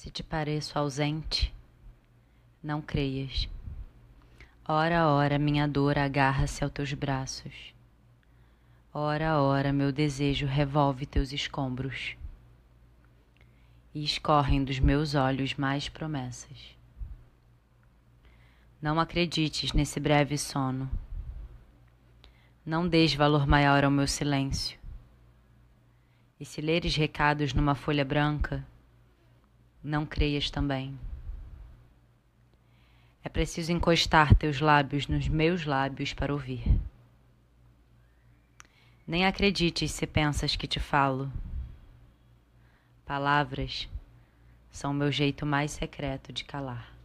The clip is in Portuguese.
Se te pareço ausente, não creias. Ora, ora, minha dor agarra-se aos teus braços. Ora, ora, meu desejo revolve teus escombros. E escorrem dos meus olhos mais promessas. Não acredites nesse breve sono. Não deis valor maior ao meu silêncio. E se leres recados numa folha branca, não creias também. É preciso encostar teus lábios nos meus lábios para ouvir. Nem acredites se pensas que te falo. Palavras são meu jeito mais secreto de calar.